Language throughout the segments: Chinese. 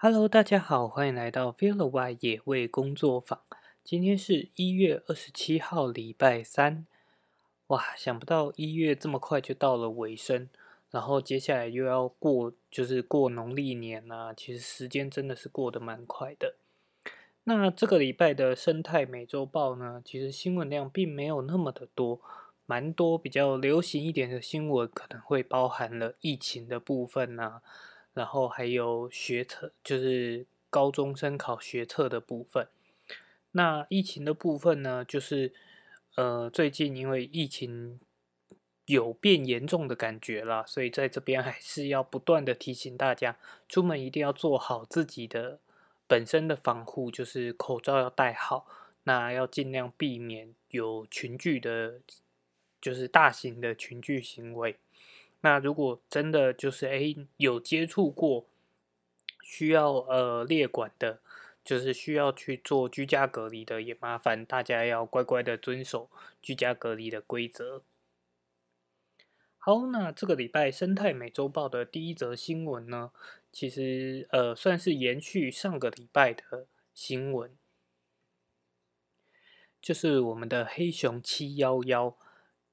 Hello，大家好，欢迎来到 Feel the Y 野味工作坊。今天是一月二十七号，礼拜三。哇，想不到一月这么快就到了尾声，然后接下来又要过，就是过农历年啦。其实时间真的是过得蛮快的。那这个礼拜的生态美洲豹呢，其实新闻量并没有那么的多，蛮多比较流行一点的新闻，可能会包含了疫情的部分呐。然后还有学测，就是高中生考学测的部分。那疫情的部分呢，就是呃，最近因为疫情有变严重的感觉啦，所以在这边还是要不断的提醒大家，出门一定要做好自己的本身的防护，就是口罩要戴好，那要尽量避免有群聚的，就是大型的群聚行为。那如果真的就是哎有接触过需要呃列管的，就是需要去做居家隔离的，也麻烦大家要乖乖的遵守居家隔离的规则。好，那这个礼拜生态美洲报的第一则新闻呢，其实呃算是延续上个礼拜的新闻，就是我们的黑熊七幺幺，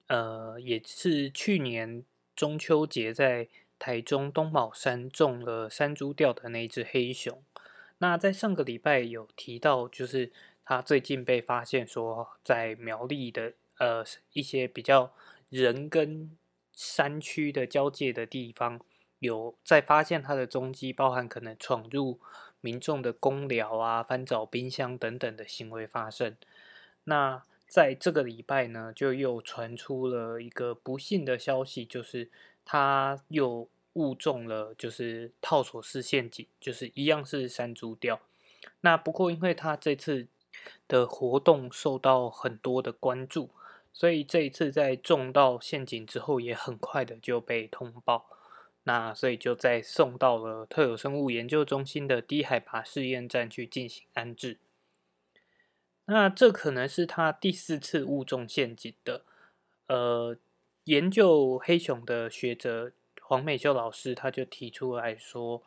呃也是去年。中秋节在台中东宝山种了山猪钓的那只黑熊，那在上个礼拜有提到，就是它最近被发现说在苗栗的呃一些比较人跟山区的交界的地方，有在发现它的踪迹，包含可能闯入民众的公寮啊、翻找冰箱等等的行为发生。那在这个礼拜呢，就又传出了一个不幸的消息，就是他又误中了，就是套索式陷阱，就是一样是山猪钓。那不过因为他这次的活动受到很多的关注，所以这一次在中到陷阱之后，也很快的就被通报。那所以就在送到了特有生物研究中心的低海拔试验站去进行安置。那这可能是他第四次误中陷阱的。呃，研究黑熊的学者黄美秀老师他就提出来说，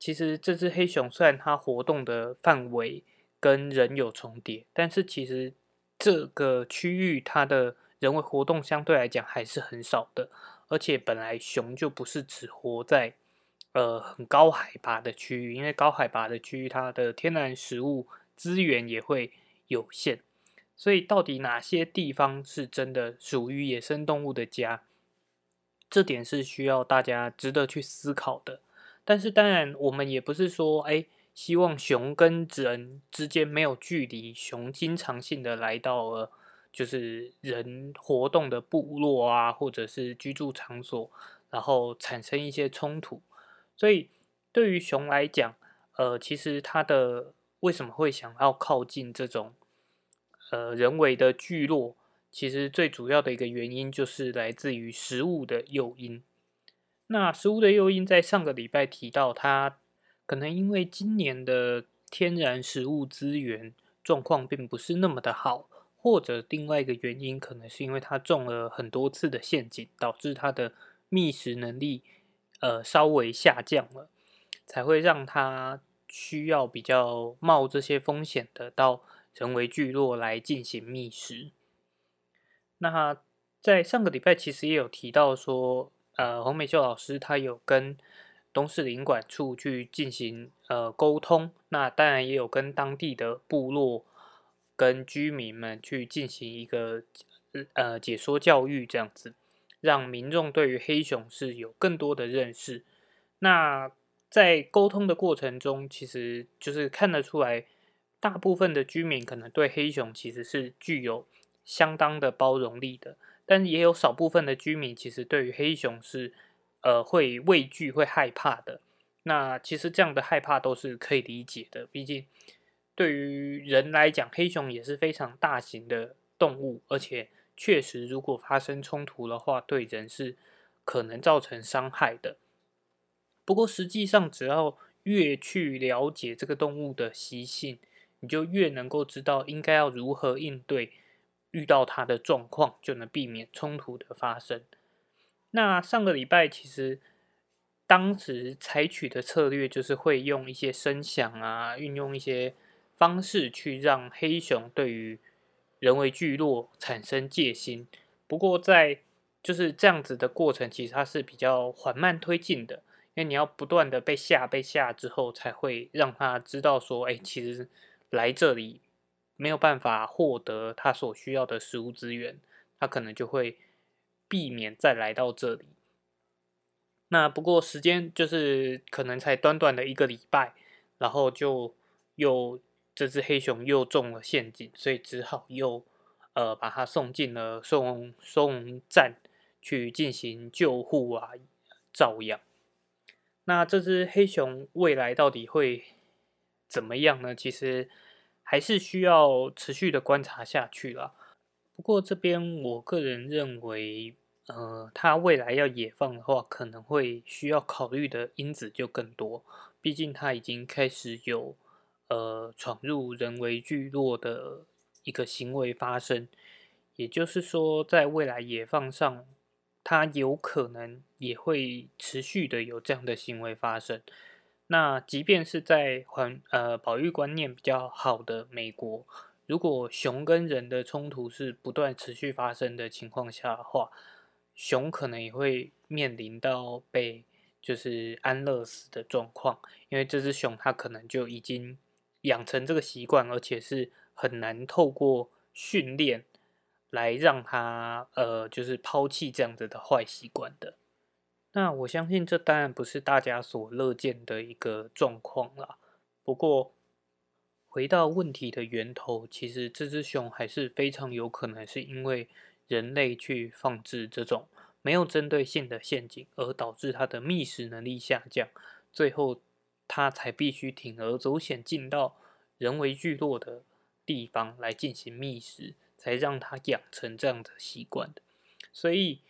其实这只黑熊虽然它活动的范围跟人有重叠，但是其实这个区域它的人为活动相对来讲还是很少的。而且本来熊就不是只活在呃很高海拔的区域，因为高海拔的区域它的天然食物资源也会。有限，所以到底哪些地方是真的属于野生动物的家？这点是需要大家值得去思考的。但是当然，我们也不是说，哎，希望熊跟人之间没有距离，熊经常性的来到了就是人活动的部落啊，或者是居住场所，然后产生一些冲突。所以对于熊来讲，呃，其实它的为什么会想要靠近这种？呃，人为的聚落，其实最主要的一个原因就是来自于食物的诱因。那食物的诱因在上个礼拜提到，它可能因为今年的天然食物资源状况并不是那么的好，或者另外一个原因，可能是因为它中了很多次的陷阱，导致它的觅食能力呃稍微下降了，才会让它需要比较冒这些风险的到。成为聚落来进行觅食。那在上个礼拜其实也有提到说，呃，洪美秀老师他有跟东市领馆处去进行呃沟通。那当然也有跟当地的部落跟居民们去进行一个呃解说教育，这样子让民众对于黑熊是有更多的认识。那在沟通的过程中，其实就是看得出来。大部分的居民可能对黑熊其实是具有相当的包容力的，但也有少部分的居民其实对于黑熊是呃会畏惧、会害怕的。那其实这样的害怕都是可以理解的，毕竟对于人来讲，黑熊也是非常大型的动物，而且确实如果发生冲突的话，对人是可能造成伤害的。不过实际上，只要越去了解这个动物的习性，你就越能够知道应该要如何应对遇到它的状况，就能避免冲突的发生。那上个礼拜其实当时采取的策略就是会用一些声响啊，运用一些方式去让黑熊对于人为聚落产生戒心。不过在就是这样子的过程，其实它是比较缓慢推进的，因为你要不断的被吓被吓之后，才会让他知道说，哎，其实来这里没有办法获得他所需要的食物资源，他可能就会避免再来到这里。那不过时间就是可能才短短的一个礼拜，然后就又这只黑熊又中了陷阱，所以只好又呃把它送进了收容收容站去进行救护啊照养。那这只黑熊未来到底会怎么样呢？其实还是需要持续的观察下去了。不过这边我个人认为。呃，它未来要野放的话，可能会需要考虑的因子就更多。毕竟它已经开始有呃闯入人为聚落的一个行为发生，也就是说，在未来野放上，它有可能也会持续的有这样的行为发生。那即便是在环呃保育观念比较好的美国，如果熊跟人的冲突是不断持续发生的情况下的话，熊可能也会面临到被就是安乐死的状况，因为这只熊它可能就已经养成这个习惯，而且是很难透过训练来让它呃就是抛弃这样子的坏习惯的。那我相信这当然不是大家所乐见的一个状况啦。不过回到问题的源头，其实这只熊还是非常有可能是因为。人类去放置这种没有针对性的陷阱，而导致它的觅食能力下降，最后它才必须铤而走险进到人为聚落的地方来进行觅食，才让它养成这样的习惯的。所以，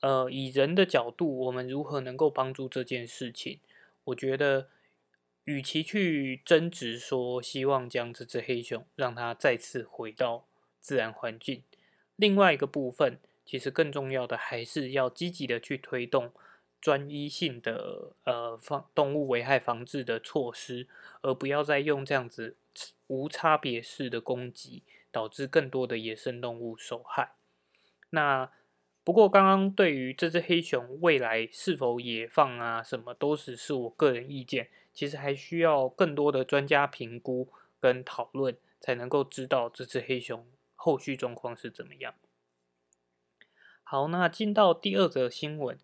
呃，以人的角度，我们如何能够帮助这件事情？我觉得，与其去争执说希望将这只黑熊让它再次回到自然环境。另外一个部分，其实更重要的还是要积极的去推动专一性的呃防动物危害防治的措施，而不要再用这样子无差别式的攻击，导致更多的野生动物受害。那不过刚刚对于这只黑熊未来是否野放啊，什么都只是我个人意见，其实还需要更多的专家评估跟讨论，才能够知道这只黑熊。后续状况是怎么样？好，那进到第二则新闻，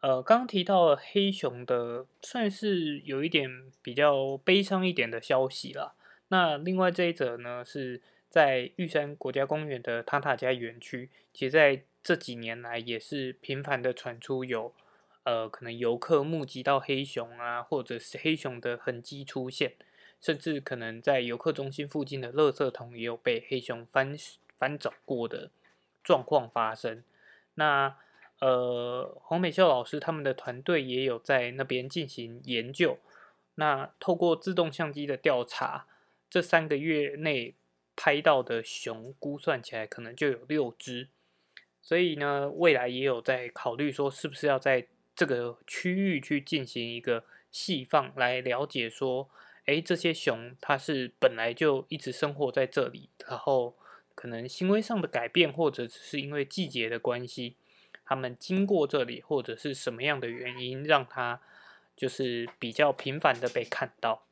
呃，刚刚提到了黑熊的，算是有一点比较悲伤一点的消息了。那另外这一则呢，是在玉山国家公园的塔塔加园区，其实在这几年来也是频繁的传出有，呃，可能游客目击到黑熊啊，或者是黑熊的痕迹出现。甚至可能在游客中心附近的垃圾桶也有被黑熊翻翻找过的状况发生。那呃，黄美秀老师他们的团队也有在那边进行研究。那透过自动相机的调查，这三个月内拍到的熊估算起来可能就有六只。所以呢，未来也有在考虑说，是不是要在这个区域去进行一个细放，来了解说。哎，这些熊它是本来就一直生活在这里，然后可能行为上的改变，或者只是因为季节的关系，它们经过这里，或者是什么样的原因，让它就是比较频繁的被看到。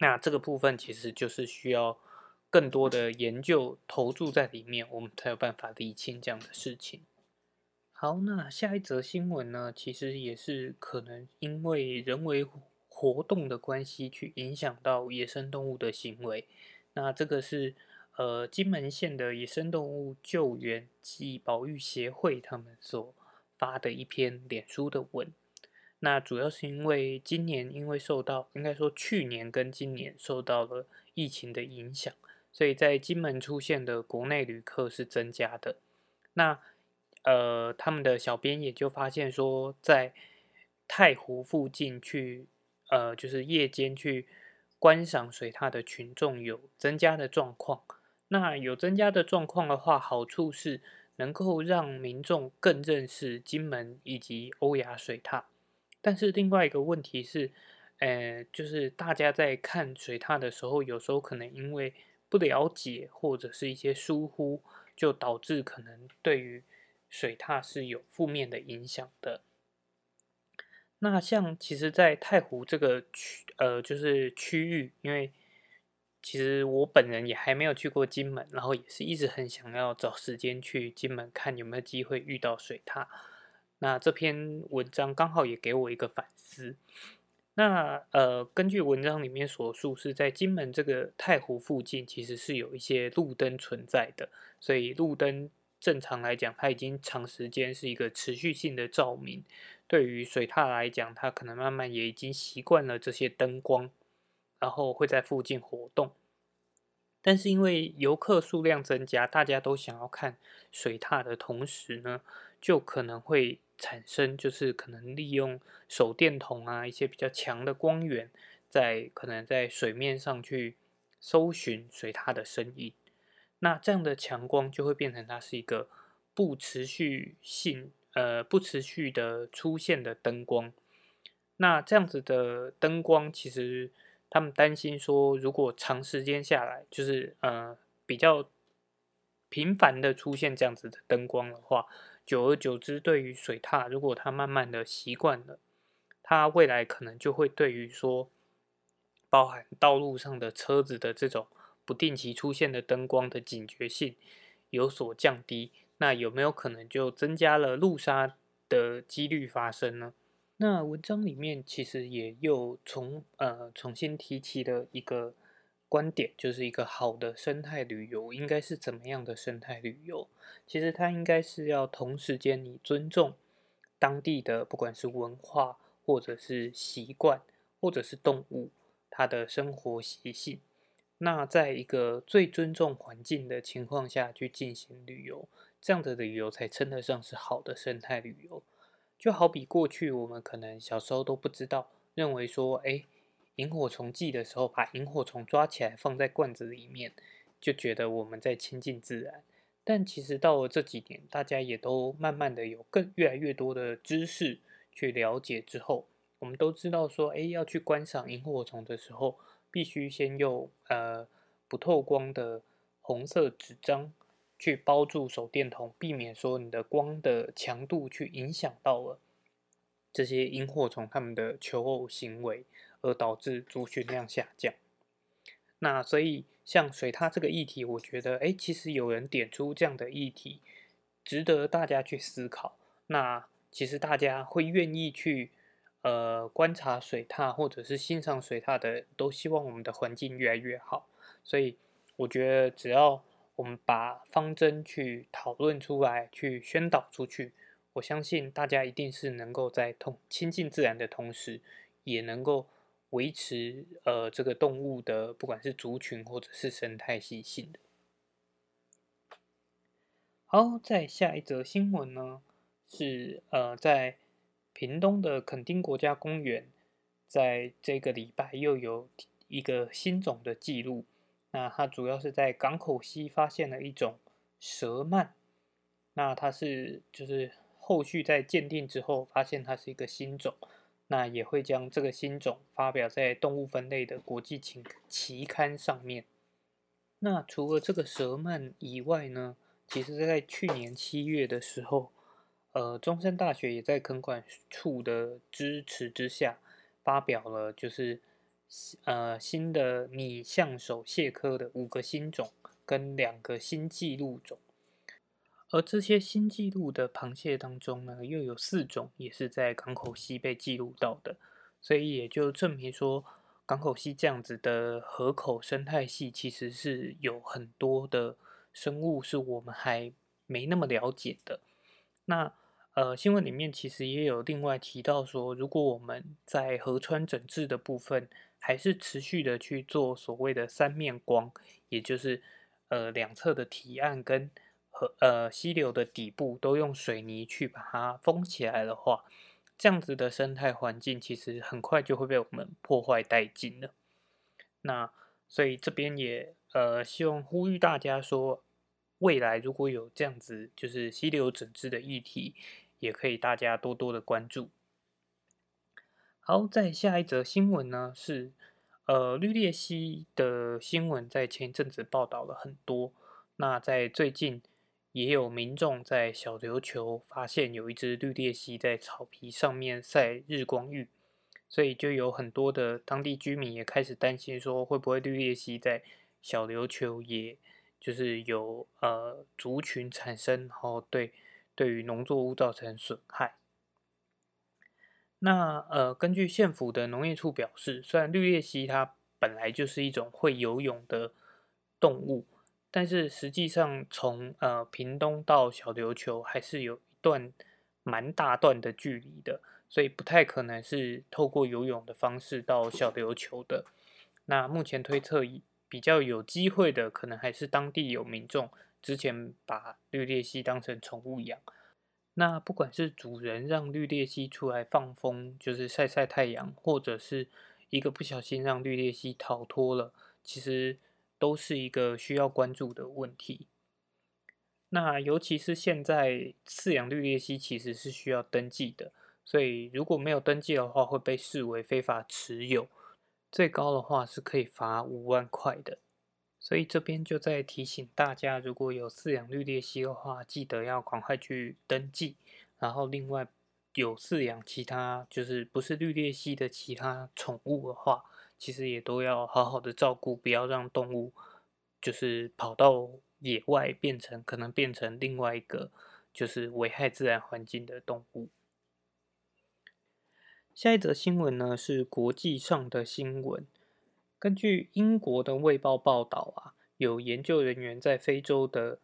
那这个部分其实就是需要更多的研究投注在里面，我们才有办法理清这样的事情。好，那下一则新闻呢，其实也是可能因为人为。活动的关系去影响到野生动物的行为，那这个是呃金门县的野生动物救援及保育协会他们所发的一篇脸书的文。那主要是因为今年因为受到应该说去年跟今年受到了疫情的影响，所以在金门出现的国内旅客是增加的。那呃他们的小编也就发现说，在太湖附近去。呃，就是夜间去观赏水獭的群众有增加的状况。那有增加的状况的话，好处是能够让民众更认识金门以及欧亚水獭。但是另外一个问题是，呃，就是大家在看水獭的时候，有时候可能因为不了解或者是一些疏忽，就导致可能对于水獭是有负面的影响的。那像其实，在太湖这个区，呃，就是区域，因为其实我本人也还没有去过金门，然后也是一直很想要找时间去金门看有没有机会遇到水獭。那这篇文章刚好也给我一个反思。那呃，根据文章里面所述，是在金门这个太湖附近，其实是有一些路灯存在的，所以路灯正常来讲，它已经长时间是一个持续性的照明。对于水獭来讲，它可能慢慢也已经习惯了这些灯光，然后会在附近活动。但是因为游客数量增加，大家都想要看水獭的同时呢，就可能会产生就是可能利用手电筒啊一些比较强的光源，在可能在水面上去搜寻水獭的身影。那这样的强光就会变成它是一个不持续性。呃，不持续的出现的灯光，那这样子的灯光，其实他们担心说，如果长时间下来，就是呃比较频繁的出现这样子的灯光的话，久而久之，对于水獭，如果它慢慢的习惯了，它未来可能就会对于说，包含道路上的车子的这种不定期出现的灯光的警觉性有所降低。那有没有可能就增加了路杀的几率发生呢？那文章里面其实也又重呃重新提起了一个观点，就是一个好的生态旅游应该是怎么样的生态旅游？其实它应该是要同时间你尊重当地的不管是文化或者是习惯或者是动物它的生活习性，那在一个最尊重环境的情况下去进行旅游。这样的旅游才称得上是好的生态旅游。就好比过去我们可能小时候都不知道，认为说，哎，萤火虫季的时候把萤火虫抓起来放在罐子里面，就觉得我们在亲近自然。但其实到了这几年，大家也都慢慢的有更越来越多的知识去了解之后，我们都知道说，哎，要去观赏萤火虫的时候，必须先用呃不透光的红色纸张。去包住手电筒，避免说你的光的强度去影响到了这些萤火虫它们的求偶行为，而导致族群量下降。那所以像水獭这个议题，我觉得哎，其实有人点出这样的议题，值得大家去思考。那其实大家会愿意去呃观察水獭或者是欣赏水獭的，都希望我们的环境越来越好。所以我觉得只要我们把方针去讨论出来，去宣导出去，我相信大家一定是能够在同亲近自然的同时，也能够维持呃这个动物的不管是族群或者是生态系性的。好，在下一则新闻呢，是呃在屏东的垦丁国家公园，在这个礼拜又有一个新种的记录。那它主要是在港口溪发现了一种蛇鳗，那它是就是后续在鉴定之后发现它是一个新种，那也会将这个新种发表在动物分类的国际期期刊上面。那除了这个蛇鳗以外呢，其实在去年七月的时候，呃，中山大学也在垦管处的支持之下发表了就是。呃，新的拟象手蟹科的五个新种跟两个新纪录种，而这些新记录的螃蟹当中呢，又有四种也是在港口溪被记录到的，所以也就证明说，港口溪这样子的河口生态系其实是有很多的生物是我们还没那么了解的。那呃，新闻里面其实也有另外提到说，如果我们在河川整治的部分，还是持续的去做所谓的三面光，也就是呃两侧的堤岸跟河呃溪流的底部都用水泥去把它封起来的话，这样子的生态环境其实很快就会被我们破坏殆尽了。那所以这边也呃希望呼吁大家说，未来如果有这样子就是溪流整治的议题，也可以大家多多的关注。好，在下一则新闻呢是，呃，绿鬣蜥的新闻在前一阵子报道了很多。那在最近也有民众在小琉球发现有一只绿鬣蜥在草皮上面晒日光浴，所以就有很多的当地居民也开始担心说，会不会绿鬣蜥在小琉球也就是有呃族群产生，然后对对于农作物造成损害。那呃，根据县府的农业处表示，虽然绿鬣蜥它本来就是一种会游泳的动物，但是实际上从呃屏东到小琉球还是有一段蛮大段的距离的，所以不太可能是透过游泳的方式到小琉球的。那目前推测比较有机会的，可能还是当地有民众之前把绿鬣蜥当成宠物养。那不管是主人让绿鬣蜥出来放风，就是晒晒太阳，或者是一个不小心让绿鬣蜥逃脱了，其实都是一个需要关注的问题。那尤其是现在饲养绿鬣蜥其实是需要登记的，所以如果没有登记的话，会被视为非法持有，最高的话是可以罚五万块的。所以这边就在提醒大家，如果有饲养绿鬣蜥的话，记得要赶快去登记。然后另外有饲养其他就是不是绿鬣蜥的其他宠物的话，其实也都要好好的照顾，不要让动物就是跑到野外变成可能变成另外一个就是危害自然环境的动物。下一则新闻呢是国际上的新闻。根据英国的《卫报》报道啊，有研究人员在非洲的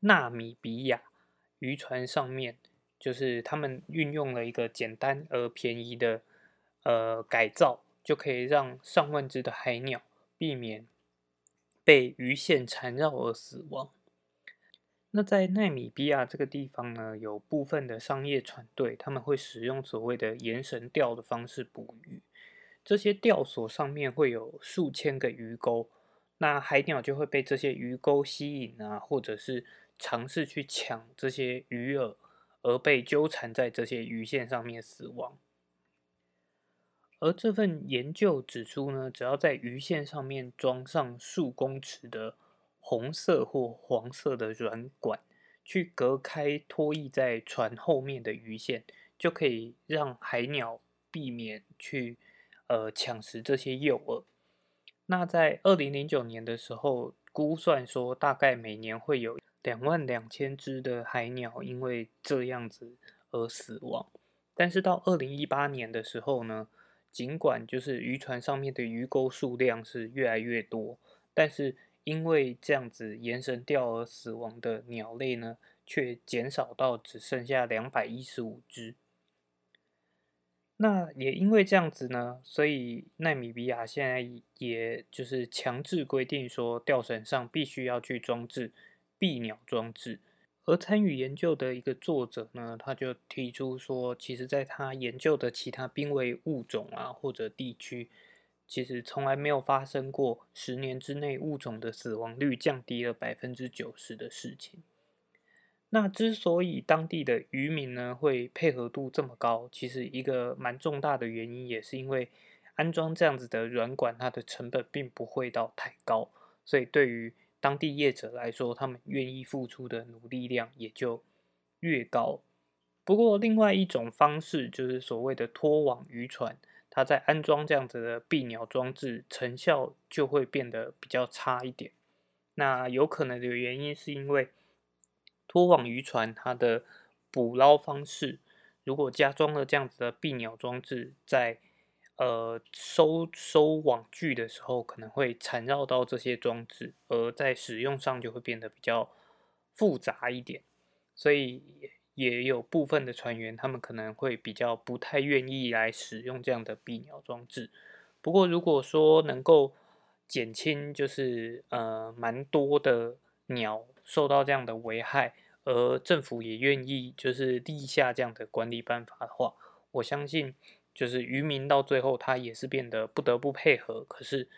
纳米比亚渔船上面，就是他们运用了一个简单而便宜的呃改造，就可以让上万只的海鸟避免被鱼线缠绕而死亡。那在纳米比亚这个地方呢，有部分的商业船队，他们会使用所谓的延绳钓的方式捕鱼。这些钓索上面会有数千个鱼钩，那海鸟就会被这些鱼钩吸引啊，或者是尝试去抢这些鱼饵，而被纠缠在这些鱼线上面死亡。而这份研究指出呢，只要在鱼线上面装上数公尺的红色或黄色的软管，去隔开拖曳在船后面的鱼线，就可以让海鸟避免去。呃，抢食这些诱饵。那在二零零九年的时候，估算说大概每年会有两万两千只的海鸟因为这样子而死亡。但是到二零一八年的时候呢，尽管就是渔船上面的鱼钩数量是越来越多，但是因为这样子延绳钓而死亡的鸟类呢，却减少到只剩下两百一十五只。那也因为这样子呢，所以纳米比亚现在也就是强制规定说，钓绳上必须要去装置避鸟装置。而参与研究的一个作者呢，他就提出说，其实在他研究的其他濒危物种啊或者地区，其实从来没有发生过十年之内物种的死亡率降低了百分之九十的事情。那之所以当地的渔民呢会配合度这么高，其实一个蛮重大的原因也是因为安装这样子的软管，它的成本并不会到太高，所以对于当地业者来说，他们愿意付出的努力量也就越高。不过，另外一种方式就是所谓的拖网渔船，它在安装这样子的避鸟装置，成效就会变得比较差一点。那有可能的原因是因为。拖网渔船，它的捕捞方式，如果加装了这样子的避鸟装置，在呃收收网具的时候，可能会缠绕到这些装置，而在使用上就会变得比较复杂一点。所以也有部分的船员，他们可能会比较不太愿意来使用这样的避鸟装置。不过，如果说能够减轻，就是呃蛮多的鸟。受到这样的危害，而政府也愿意就是立下这样的管理办法的话，我相信就是渔民到最后他也是变得不得不配合。可是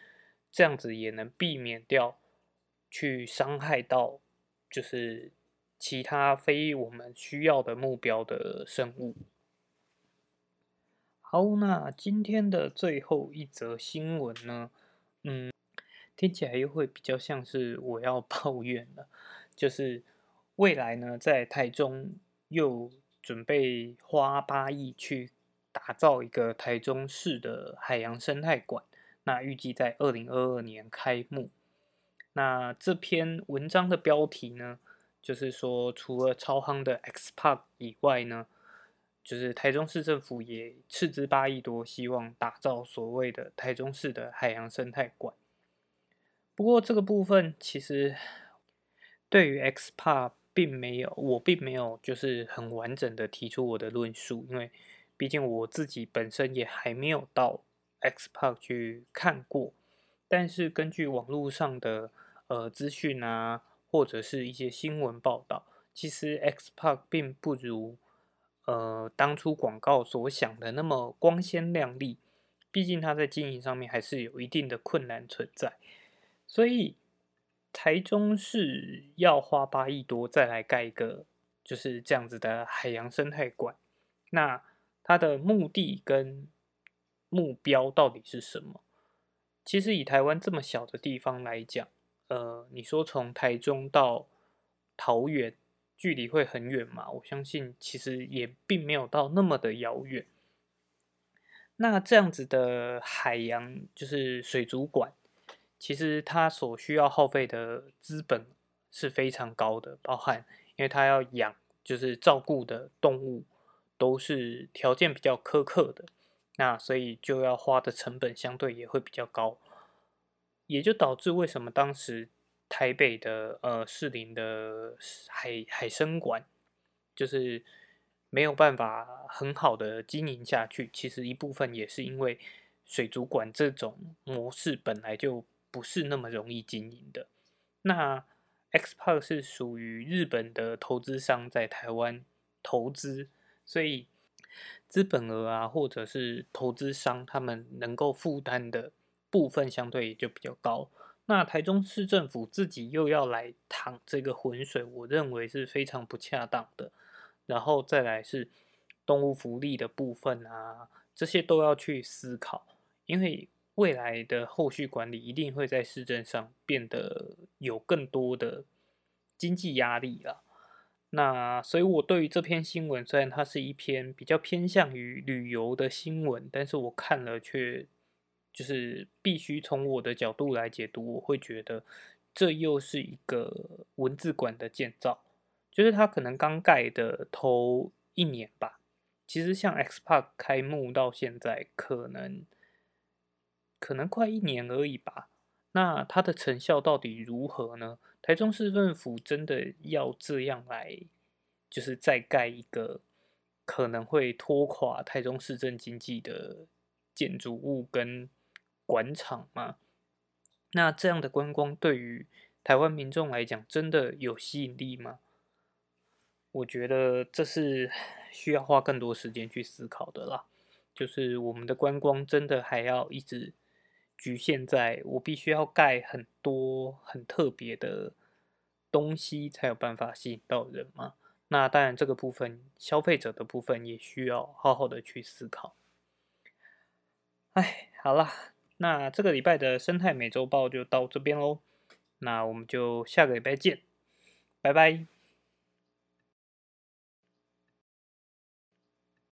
这样子也能避免掉去伤害到就是其他非我们需要的目标的生物。好，那今天的最后一则新闻呢？嗯，听起来又会比较像是我要 抱怨了，就是未来呢，在台中又准备花八亿去打造一个台中市的海洋生态馆，那预计在二零二二年开幕。那这篇文章的标题呢，就是说除了超夯的 X Park 以外呢。就是台中市政府也斥资八亿多，希望打造所谓的台中市的海洋生态馆。不过这个部分其实对于 X Park 并没有，我并没有就是很完整的提出我的论述，因为毕竟我自己本身也还没有到 X Park 去看过。但是根据网络上的呃资讯啊，或者是一些新闻报道，其实 X Park 并不如。呃，当初广告所想的那么光鲜亮丽，毕竟它在经营上面还是有一定的困难存在，所以台中市要花八亿多再来盖一个就是这样子的海洋生态馆，那它的目的跟目标到底是什么？其实以台湾这么小的地方来讲，呃，你说从台中到桃园。距离会很远嘛？我相信其实也并没有到那么的遥远。那这样子的海洋就是水族馆，其实它所需要耗费的资本是非常高的，包含因为它要养就是照顾的动物都是条件比较苛刻的，那所以就要花的成本相对也会比较高，也就导致为什么当时。台北的呃士林的海海生馆，就是没有办法很好的经营下去。其实一部分也是因为水族馆这种模式本来就不是那么容易经营的。那 X Park 是属于日本的投资商在台湾投资，所以资本额啊，或者是投资商他们能够负担的部分相对也就比较高。那台中市政府自己又要来淌这个浑水，我认为是非常不恰当的。然后再来是动物福利的部分啊，这些都要去思考，因为未来的后续管理一定会在市政上变得有更多的经济压力了。那所以，我对于这篇新闻，虽然它是一篇比较偏向于旅游的新闻，但是我看了却。就是必须从我的角度来解读，我会觉得这又是一个文字馆的建造，就是它可能刚盖的头一年吧。其实像 X Park 开幕到现在，可能可能快一年而已吧。那它的成效到底如何呢？台中市政府真的要这样来，就是再盖一个可能会拖垮台中市政经济的建筑物跟？馆场吗，那这样的观光对于台湾民众来讲，真的有吸引力吗？我觉得这是 需要花更多时间去思考的啦。就是我们的观光真的还要一直局限在我必须要盖很多很特别的东西才有办法吸引到人吗？那当然，这个部分消费者的部分也需要好好的去思考。哎，好了。那这个礼拜的生态美洲豹就到这边喽，那我们就下个礼拜见，拜拜。